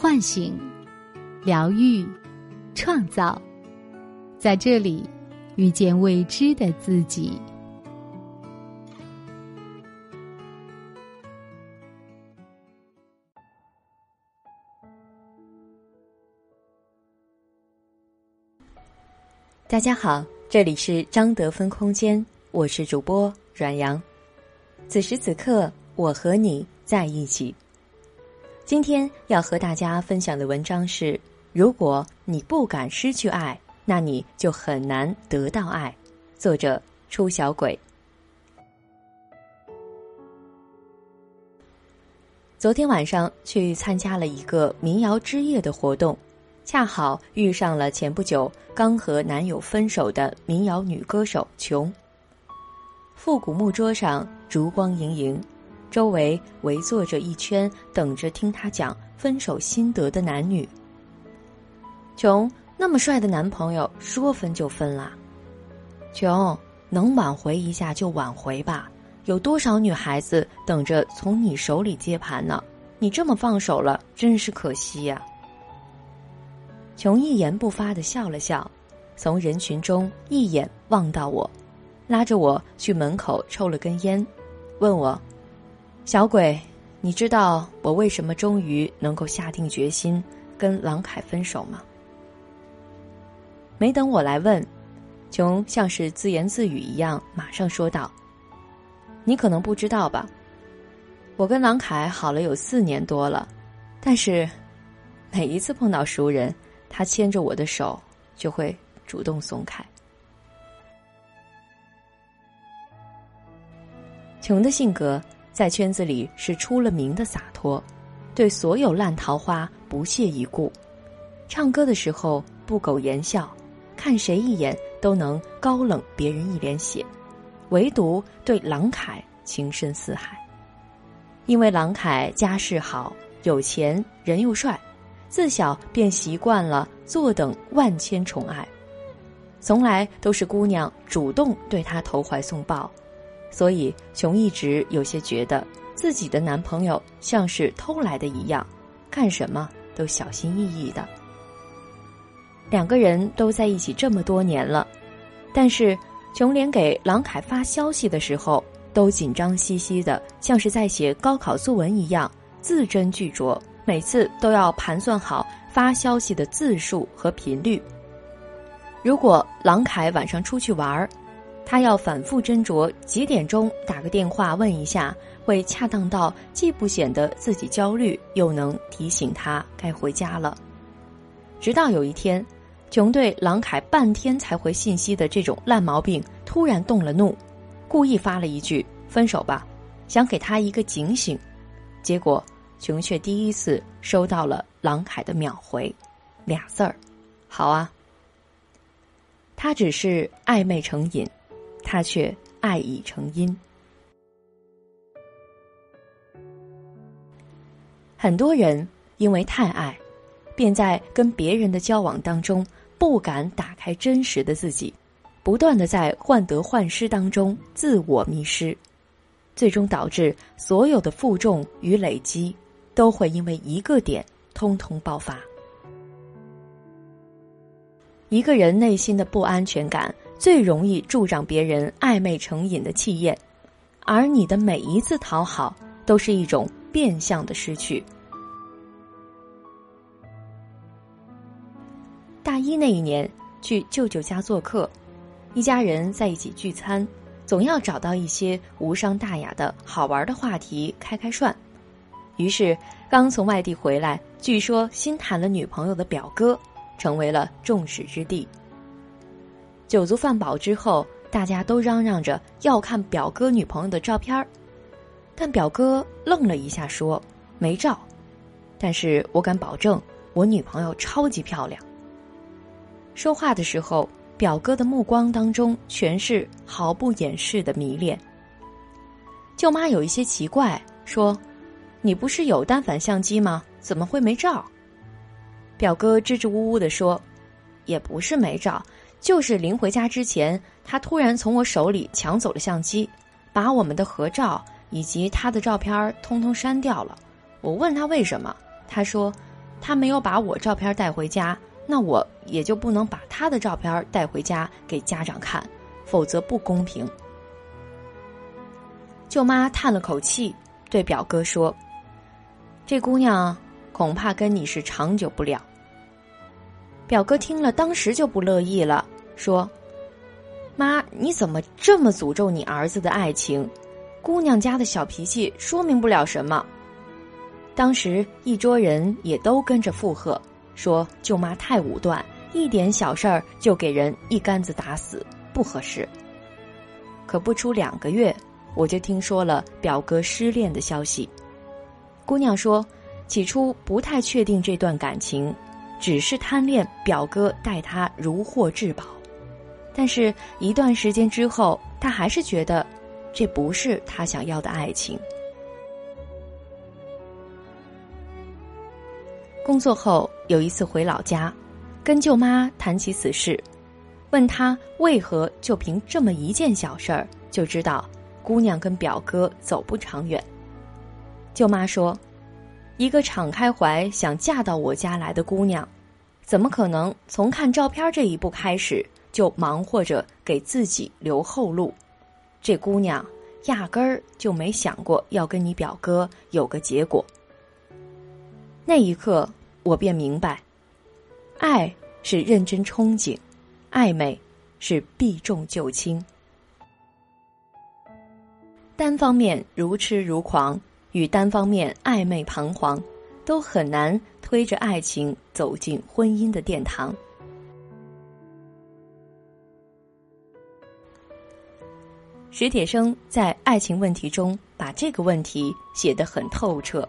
唤醒、疗愈、创造，在这里遇见未知的自己。大家好，这里是张德芬空间，我是主播阮阳。此时此刻，我和你在一起。今天要和大家分享的文章是：如果你不敢失去爱，那你就很难得到爱。作者：出小鬼。昨天晚上去参加了一个民谣之夜的活动。恰好遇上了前不久刚和男友分手的民谣女歌手琼。复古木桌上烛光盈盈，周围围坐着一圈等着听他讲分手心得的男女。琼那么帅的男朋友说分就分啦，琼能挽回一下就挽回吧，有多少女孩子等着从你手里接盘呢？你这么放手了，真是可惜呀。琼一言不发的笑了笑，从人群中一眼望到我，拉着我去门口抽了根烟，问我：“小鬼，你知道我为什么终于能够下定决心跟郎凯分手吗？”没等我来问，琼像是自言自语一样，马上说道：“你可能不知道吧，我跟郎凯好了有四年多了，但是每一次碰到熟人。”他牵着我的手，就会主动松开。琼的性格在圈子里是出了名的洒脱，对所有烂桃花不屑一顾。唱歌的时候不苟言笑，看谁一眼都能高冷别人一脸血，唯独对郎凯情深似海。因为郎凯家世好，有钱，人又帅。自小便习惯了坐等万千宠爱，从来都是姑娘主动对他投怀送抱，所以琼一直有些觉得自己的男朋友像是偷来的一样，干什么都小心翼翼的。两个人都在一起这么多年了，但是琼连给郎凯发消息的时候都紧张兮兮的，像是在写高考作文一样，字斟句酌。每次都要盘算好发消息的字数和频率。如果郎凯晚上出去玩儿，他要反复斟酌几点钟打个电话问一下，会恰当到既不显得自己焦虑，又能提醒他该回家了。直到有一天，琼对郎凯半天才回信息的这种烂毛病突然动了怒，故意发了一句“分手吧”，想给他一个警醒，结果。琼却第一次收到了郎凯的秒回，俩字儿，好啊。他只是暧昧成瘾，他却爱已成因。很多人因为太爱，便在跟别人的交往当中不敢打开真实的自己，不断的在患得患失当中自我迷失，最终导致所有的负重与累积。都会因为一个点通通爆发。一个人内心的不安全感，最容易助长别人暧昧成瘾的气焰，而你的每一次讨好，都是一种变相的失去。大一那一年去舅舅家做客，一家人在一起聚餐，总要找到一些无伤大雅的好玩的话题开开涮。于是，刚从外地回来，据说新谈了女朋友的表哥，成为了众矢之的。酒足饭饱之后，大家都嚷嚷着要看表哥女朋友的照片儿，但表哥愣了一下，说没照。但是我敢保证，我女朋友超级漂亮。说话的时候，表哥的目光当中全是毫不掩饰的迷恋。舅妈有一些奇怪，说。你不是有单反相机吗？怎么会没照？表哥支支吾吾的说：“也不是没照，就是临回家之前，他突然从我手里抢走了相机，把我们的合照以及他的照片通通删掉了。我问他为什么，他说：他没有把我照片带回家，那我也就不能把他的照片带回家给家长看，否则不公平。舅妈叹了口气，对表哥说：“这姑娘恐怕跟你是长久不了。”表哥听了，当时就不乐意了，说：“妈，你怎么这么诅咒你儿子的爱情？姑娘家的小脾气说明不了什么。”当时一桌人也都跟着附和，说舅妈太武断，一点小事儿就给人一竿子打死，不合适。可不出两个月。我就听说了表哥失恋的消息。姑娘说，起初不太确定这段感情，只是贪恋表哥待她如获至宝。但是，一段时间之后，她还是觉得，这不是她想要的爱情。工作后有一次回老家，跟舅妈谈起此事，问她为何就凭这么一件小事儿就知道。姑娘跟表哥走不长远。舅妈说：“一个敞开怀想嫁到我家来的姑娘，怎么可能从看照片这一步开始就忙活着给自己留后路？这姑娘压根儿就没想过要跟你表哥有个结果。”那一刻，我便明白，爱是认真憧憬，暧昧是避重就轻。单方面如痴如狂，与单方面暧昧彷徨，都很难推着爱情走进婚姻的殿堂。史铁生在《爱情问题》中把这个问题写得很透彻。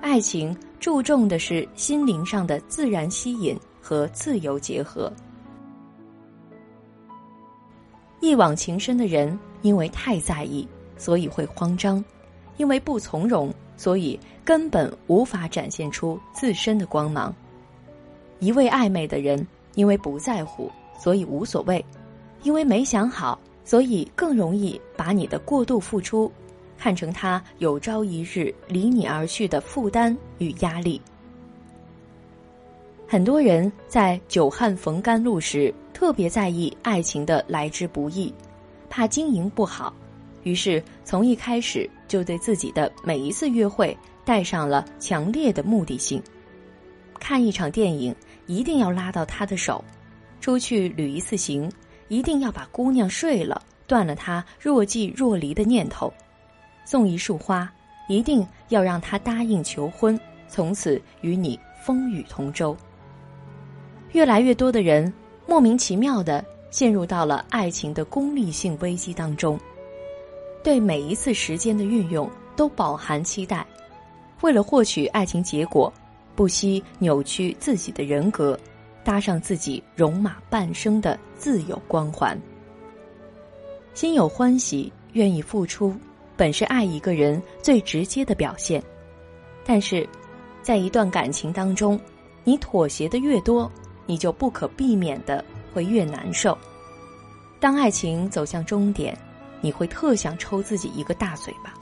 爱情注重的是心灵上的自然吸引和自由结合。一往情深的人，因为太在意。所以会慌张，因为不从容，所以根本无法展现出自身的光芒。一味暧昧的人，因为不在乎，所以无所谓；因为没想好，所以更容易把你的过度付出看成他有朝一日离你而去的负担与压力。很多人在久旱逢甘露时，特别在意爱情的来之不易，怕经营不好。于是，从一开始就对自己的每一次约会带上了强烈的目的性。看一场电影，一定要拉到他的手；出去旅一次行，一定要把姑娘睡了，断了他若即若离的念头；送一束花，一定要让他答应求婚，从此与你风雨同舟。越来越多的人莫名其妙的陷入到了爱情的功利性危机当中。对每一次时间的运用都饱含期待，为了获取爱情结果，不惜扭曲自己的人格，搭上自己戎马半生的自有光环。心有欢喜，愿意付出，本是爱一个人最直接的表现。但是，在一段感情当中，你妥协的越多，你就不可避免的会越难受。当爱情走向终点。你会特想抽自己一个大嘴巴，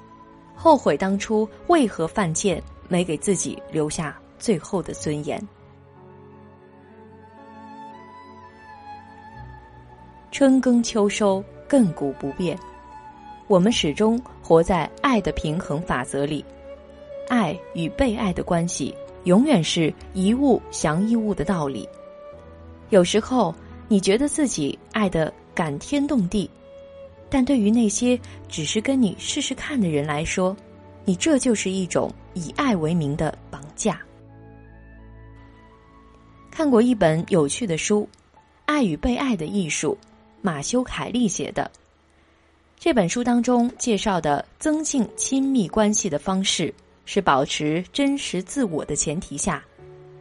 后悔当初为何犯贱，没给自己留下最后的尊严。春耕秋收，亘古不变。我们始终活在爱的平衡法则里，爱与被爱的关系，永远是一物降一物的道理。有时候，你觉得自己爱的感天动地。但对于那些只是跟你试试看的人来说，你这就是一种以爱为名的绑架。看过一本有趣的书，《爱与被爱的艺术》，马修·凯利写的。这本书当中介绍的增进亲密关系的方式，是保持真实自我的前提下，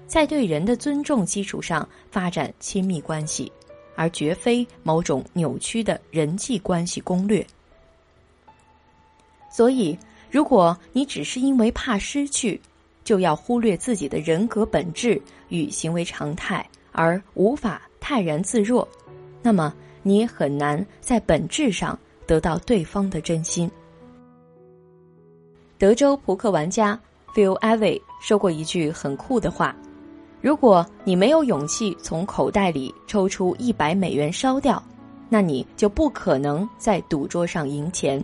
在对人的尊重基础上发展亲密关系。而绝非某种扭曲的人际关系攻略。所以，如果你只是因为怕失去，就要忽略自己的人格本质与行为常态，而无法泰然自若，那么你很难在本质上得到对方的真心。德州扑克玩家 Phil Ivey 说过一句很酷的话：“如果你没有勇气从口袋里抽出一百美元烧掉，那你就不可能在赌桌上赢钱。”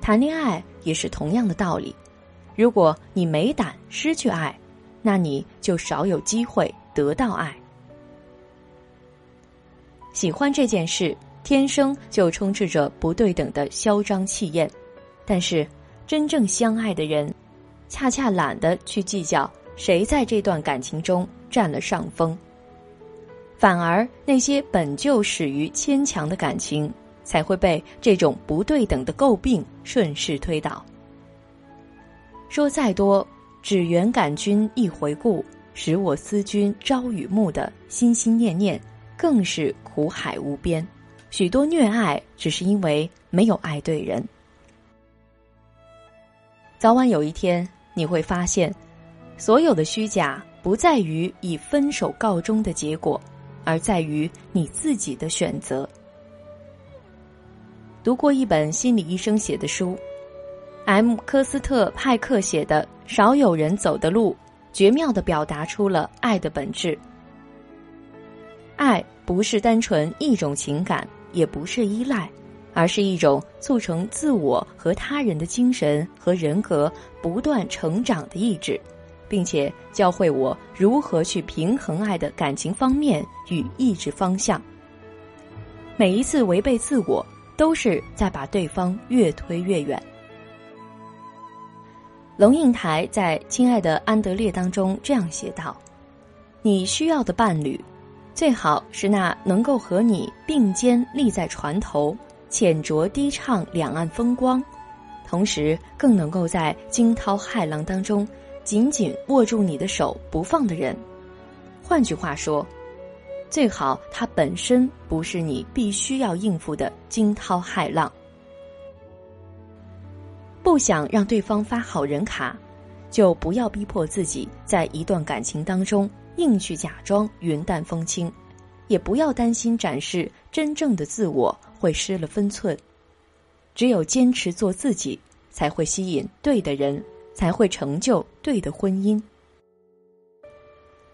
谈恋爱也是同样的道理，如果你没胆失去爱，那你就少有机会得到爱。喜欢这件事，天生就充斥着不对等的嚣张气焰，但是真正相爱的人，恰恰懒得去计较谁在这段感情中占了上风，反而那些本就始于牵强的感情，才会被这种不对等的诟病顺势推倒。说再多，只缘感君一回顾，使我思君朝与暮的心心念念。更是苦海无边，许多虐爱只是因为没有爱对人。早晚有一天，你会发现，所有的虚假不在于以分手告终的结果，而在于你自己的选择。读过一本心理医生写的书，M. 科斯特派克写的《少有人走的路》，绝妙的表达出了爱的本质。爱不是单纯一种情感，也不是依赖，而是一种促成自我和他人的精神和人格不断成长的意志，并且教会我如何去平衡爱的感情方面与意志方向。每一次违背自我，都是在把对方越推越远。龙应台在《亲爱的安德烈》当中这样写道：“你需要的伴侣。”最好是那能够和你并肩立在船头，浅酌低唱两岸风光，同时更能够在惊涛骇浪当中紧紧握住你的手不放的人。换句话说，最好他本身不是你必须要应付的惊涛骇浪。不想让对方发好人卡，就不要逼迫自己在一段感情当中。硬去假装云淡风轻，也不要担心展示真正的自我会失了分寸。只有坚持做自己，才会吸引对的人，才会成就对的婚姻。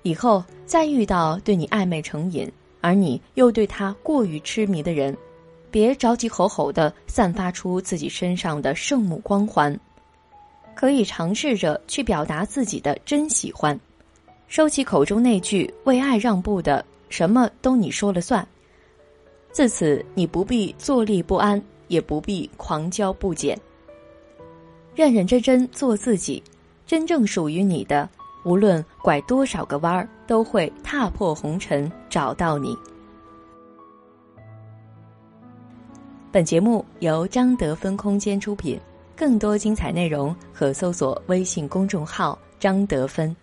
以后再遇到对你暧昧成瘾，而你又对他过于痴迷的人，别着急吼吼的散发出自己身上的圣母光环，可以尝试着去表达自己的真喜欢。收起口中那句为爱让步的“什么都你说了算”，自此你不必坐立不安，也不必狂骄不减。认认真真做自己，真正属于你的，无论拐多少个弯儿，都会踏破红尘找到你。本节目由张德芬空间出品，更多精彩内容可搜索微信公众号“张德芬”。